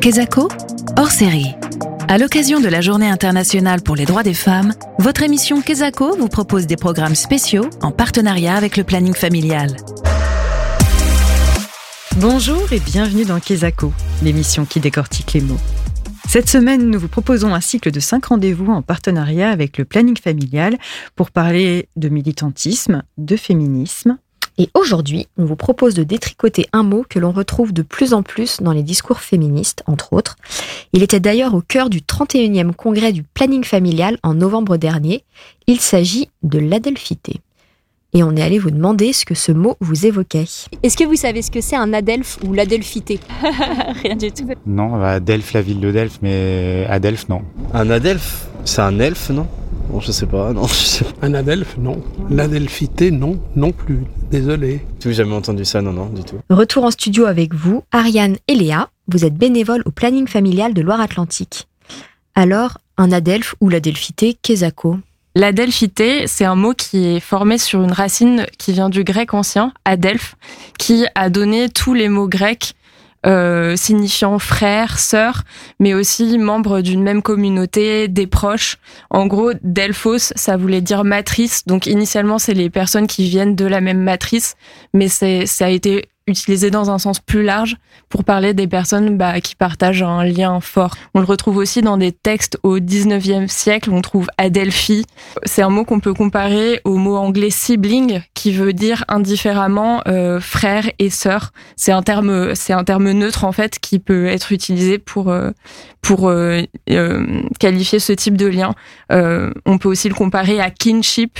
Kezako, hors série. À l'occasion de la Journée internationale pour les droits des femmes, votre émission Kezako vous propose des programmes spéciaux en partenariat avec le planning familial. Bonjour et bienvenue dans Kezako, l'émission qui décortique les mots. Cette semaine, nous vous proposons un cycle de cinq rendez-vous en partenariat avec le planning familial pour parler de militantisme, de féminisme, et aujourd'hui, on vous propose de détricoter un mot que l'on retrouve de plus en plus dans les discours féministes, entre autres. Il était d'ailleurs au cœur du 31e congrès du planning familial en novembre dernier. Il s'agit de l'adelphité. Et on est allé vous demander ce que ce mot vous évoquait. Est-ce que vous savez ce que c'est un adelphe ou l'adelphité? Rien du tout. Non, bah, Delphes, la ville de Delphes, mais Adelphes, non. Un adelphe? C'est un elfe, non? Bon, je sais pas, non. Un adelphe, non. L'adelphité, non, non plus. Désolé. J'ai jamais entendu ça, non, non, du tout. Retour en studio avec vous, Ariane et Léa. Vous êtes bénévole au planning familial de Loire-Atlantique. Alors, un adelphe ou l'adelphité, qu'est-ce L'adelphité, c'est un mot qui est formé sur une racine qui vient du grec ancien, adelphe, qui a donné tous les mots grecs euh, signifiant frère, sœur, mais aussi membre d'une même communauté, des proches. En gros, Delphos, ça voulait dire matrice. Donc initialement, c'est les personnes qui viennent de la même matrice, mais c'est ça a été utilisé dans un sens plus large pour parler des personnes bah, qui partagent un lien fort. On le retrouve aussi dans des textes au 19e siècle, on trouve Adelphi. C'est un mot qu'on peut comparer au mot anglais sibling qui veut dire indifféremment euh, frère et sœur. C'est un terme c'est un terme neutre en fait qui peut être utilisé pour euh, pour euh, qualifier ce type de lien. on peut aussi le comparer à kinship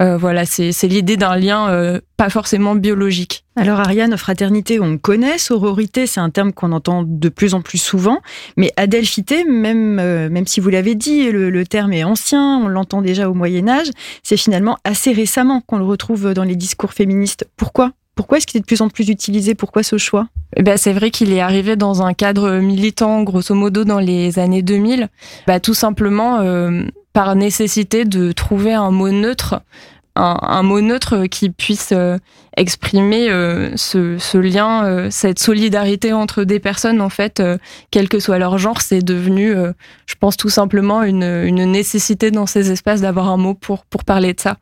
euh, voilà, c'est l'idée d'un lien euh, pas forcément biologique. Alors Ariane, fraternité, on connaît, sororité, c'est un terme qu'on entend de plus en plus souvent, mais adelphité, même, euh, même si vous l'avez dit, le, terme est ancien, on l'entend déjà au Moyen Âge, c'est finalement assez récemment qu'on le retrouve dans les discours féministes. Pourquoi? Pourquoi est-ce qu'il est de plus en plus utilisé? Pourquoi ce choix? Eh ben, C'est vrai qu'il est arrivé dans un cadre militant, grosso modo, dans les années 2000. Bah, tout simplement, par nécessité de trouver un mot neutre, un, mot neutre qui puisse euh, exprimer euh, ce, lien, euh, cette solidarité entre des personnes, en fait, quel que soit leur genre, c'est devenu, je pense tout simplement, une, une nécessité dans ces espaces d'avoir un mot pour, pour parler de ça.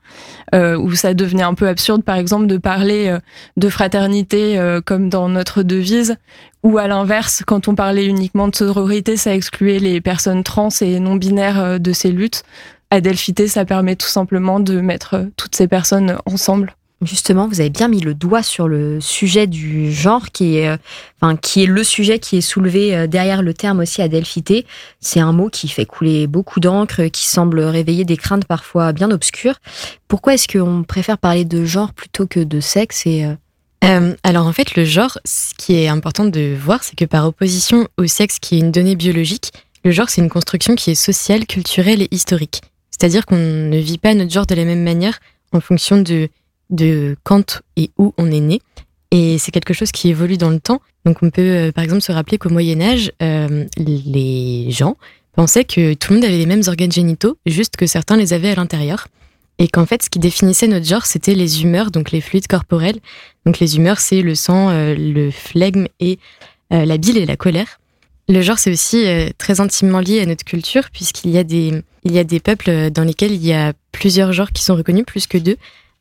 où ça devenait un peu absurde, par exemple, de parler de fraternité comme dans notre devise, ou à l'inverse, quand on parlait uniquement de sororité, ça excluait les personnes trans et non binaires euh, de ces luttes. Adelphité, ça permet tout simplement de mettre euh, toutes ces personnes ensemble. Justement, vous avez bien mis le doigt sur le sujet du genre, qui est, euh, enfin, qui est le sujet qui est soulevé derrière le terme aussi adelphité. C'est un mot qui fait couler beaucoup d'encre, qui semble réveiller des craintes parfois bien obscures. Pourquoi est-ce qu'on préfère parler de genre plutôt que de sexe et euh, alors en fait, le genre, ce qui est important de voir, c'est que par opposition au sexe qui est une donnée biologique, le genre c'est une construction qui est sociale, culturelle et historique. C'est-à-dire qu'on ne vit pas notre genre de la même manière en fonction de, de quand et où on est né. Et c'est quelque chose qui évolue dans le temps. Donc on peut euh, par exemple se rappeler qu'au Moyen Âge, euh, les gens pensaient que tout le monde avait les mêmes organes génitaux, juste que certains les avaient à l'intérieur et qu'en fait, ce qui définissait notre genre, c'était les humeurs, donc les fluides corporels. Donc les humeurs, c'est le sang, euh, le flegme et la bile et la colère. Le genre, c'est aussi très intimement lié à notre culture, puisqu'il y, y a des peuples dans lesquels il y a plusieurs genres qui sont reconnus, plus que deux.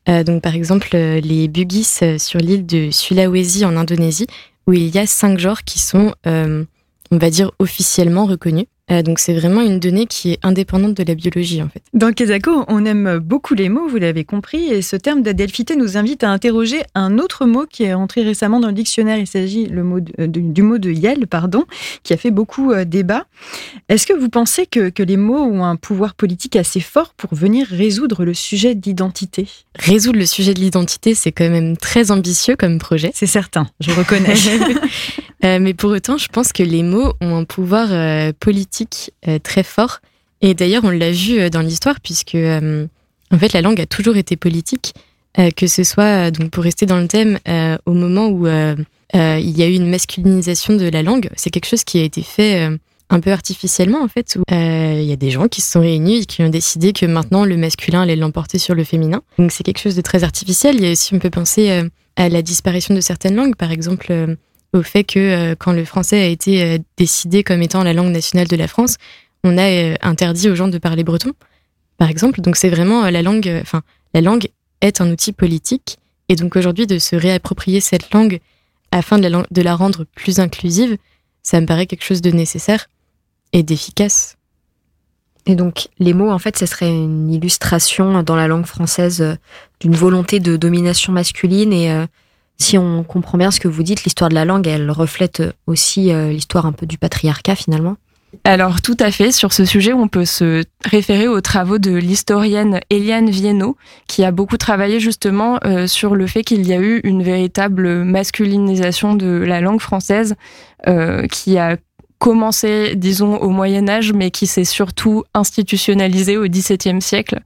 Donc par exemple, les Bugis sur l'île de Sulawesi en Indonésie, où il y a cinq genres qui sont, on va dire, officiellement reconnus. Euh, donc c'est vraiment une donnée qui est indépendante de la biologie en fait. Dans Kesako, on aime beaucoup les mots, vous l'avez compris, et ce terme d'adelphité nous invite à interroger un autre mot qui est entré récemment dans le dictionnaire. Il s'agit le mot euh, du mot de Yel, pardon, qui a fait beaucoup euh, débat. Est-ce que vous pensez que, que les mots ont un pouvoir politique assez fort pour venir résoudre le sujet d'identité Résoudre le sujet de l'identité, c'est quand même très ambitieux comme projet. C'est certain, je reconnais. mais pour autant, je pense que les mots ont un pouvoir politique euh, très fort. Et d'ailleurs, on l'a vu euh, dans l'histoire, puisque euh, en fait, la langue a toujours été politique, que ce soit, donc pour rester dans le thème, au moment où il y a eu une masculinisation de la langue, c'est quelque chose qui a été fait un peu artificiellement en fait. Il y a des gens qui se sont réunis et qui ont décidé que maintenant le masculin allait l'emporter sur le féminin. Donc c'est quelque chose de très artificiel. Il y a aussi, on peut penser à la disparition de certaines langues, par exemple au fait que euh, quand le français a été euh, décidé comme étant la langue nationale de la France, on a euh, interdit aux gens de parler breton, par exemple. Donc c'est vraiment la langue, enfin la langue est un outil politique, et donc aujourd'hui de se réapproprier cette langue afin de la, de la rendre plus inclusive, ça me paraît quelque chose de nécessaire et d'efficace. Et donc, les mots, en fait, ce serait une illustration dans la langue française d'une volonté de domination masculine. Et si on comprend bien ce que vous dites, l'histoire de la langue, elle reflète aussi euh, l'histoire un peu du patriarcat, finalement. Alors tout à fait, sur ce sujet, on peut se référer aux travaux de l'historienne Eliane Viennot, qui a beaucoup travaillé justement euh, sur le fait qu'il y a eu une véritable masculinisation de la langue française, euh, qui a commencé, disons, au Moyen Âge, mais qui s'est surtout institutionnalisé au XVIIe siècle,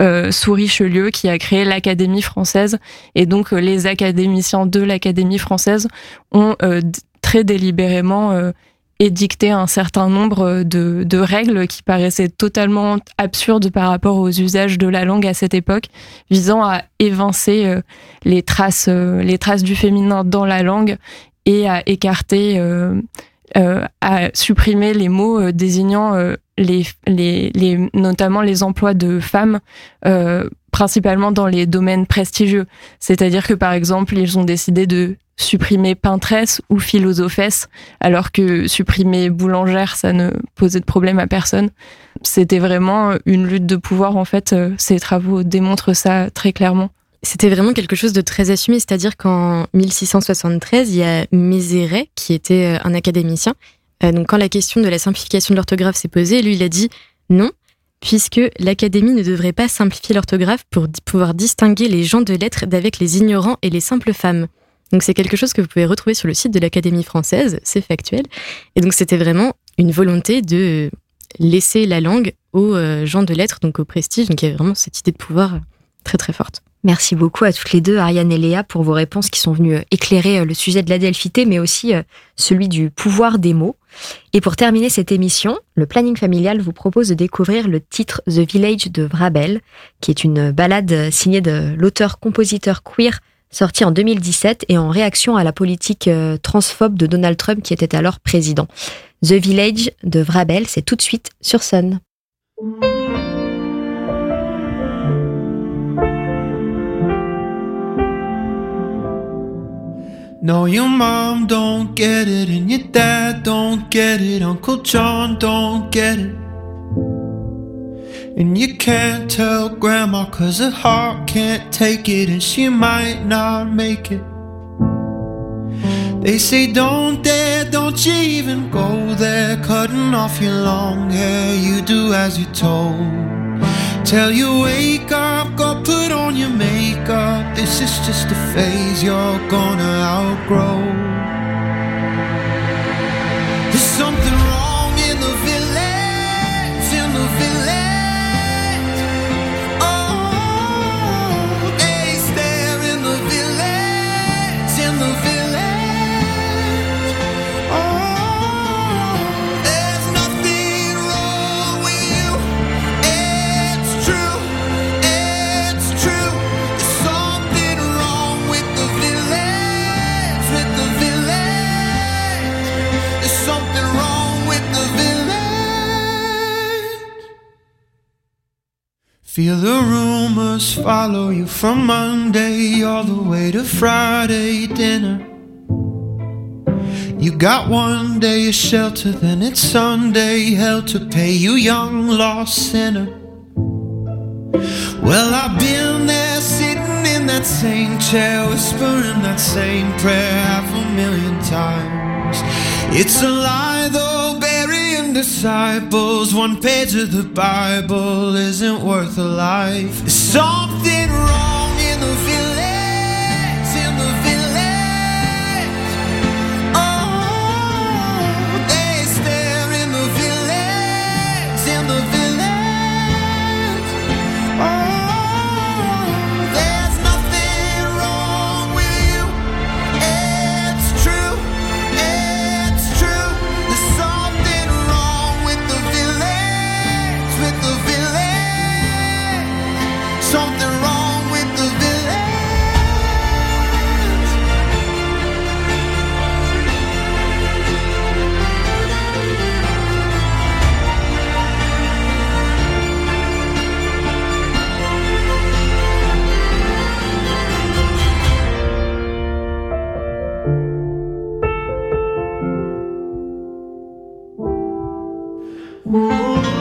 euh, sous Richelieu, qui a créé l'Académie française. Et donc, euh, les académiciens de l'Académie française ont euh, très délibérément euh, édicté un certain nombre de, règles qui paraissaient totalement absurdes par rapport aux usages de la langue à cette époque, visant à évincer les traces, les traces du féminin dans la langue et à écarter euh, à supprimer les mots euh, désignant euh, les, les, les, notamment les emplois de femmes, euh, principalement dans les domaines prestigieux. C'est-à-dire que par exemple, ils ont décidé de supprimer peintresse ou philosophesse, alors que supprimer boulangère, ça ne posait de problème à personne. C'était vraiment une lutte de pouvoir, en fait. Ces travaux démontrent ça très clairement. C'était vraiment quelque chose de très assumé, c'est-à-dire qu'en 1673, il y a Mézeret, qui était un académicien. Euh, donc quand la question de la simplification de l'orthographe s'est posée, lui, il a dit non, puisque l'Académie ne devrait pas simplifier l'orthographe pour pouvoir distinguer les gens de lettres d'avec les ignorants et les simples femmes. Donc c'est quelque chose que vous pouvez retrouver sur le site de l'Académie française, c'est factuel. Et donc c'était vraiment une volonté de laisser la langue aux euh, gens de lettres, donc au prestige. Donc il y avait vraiment cette idée de pouvoir très très forte. Merci beaucoup à toutes les deux, Ariane et Léa, pour vos réponses qui sont venues éclairer le sujet de la delphité, mais aussi celui du pouvoir des mots. Et pour terminer cette émission, le planning familial vous propose de découvrir le titre The Village de Vrabel, qui est une balade signée de l'auteur-compositeur queer sorti en 2017 et en réaction à la politique transphobe de Donald Trump qui était alors président. The Village de Vrabel, c'est tout de suite sur Sun. No, your mom don't get it, and your dad don't get it, Uncle John don't get it. And you can't tell grandma cause her heart can't take it, and she might not make it. They say don't dare, don't you even go there, cutting off your long hair, you do as you're told. Tell you wake up, go put on your makeup. This is just a phase you're gonna outgrow. Feel the rumors follow you from Monday all the way to Friday dinner. You got one day of shelter, then it's Sunday hell to pay you, young lost sinner. Well, I've been there sitting in that same chair, whispering that same prayer half a million times. It's a lie, though, disciples. One page of the Bible isn't worth a life. There's something wrong Ooh.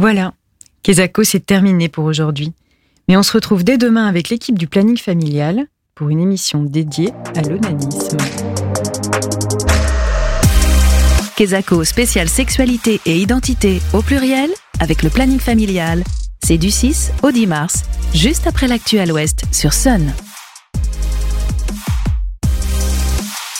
Voilà, Kezako, c'est terminé pour aujourd'hui. Mais on se retrouve dès demain avec l'équipe du planning familial pour une émission dédiée à l'onanisme. Kezako spécial sexualité et identité au pluriel avec le planning familial. C'est du 6 au 10 mars, juste après l'actu à l'ouest sur Sun.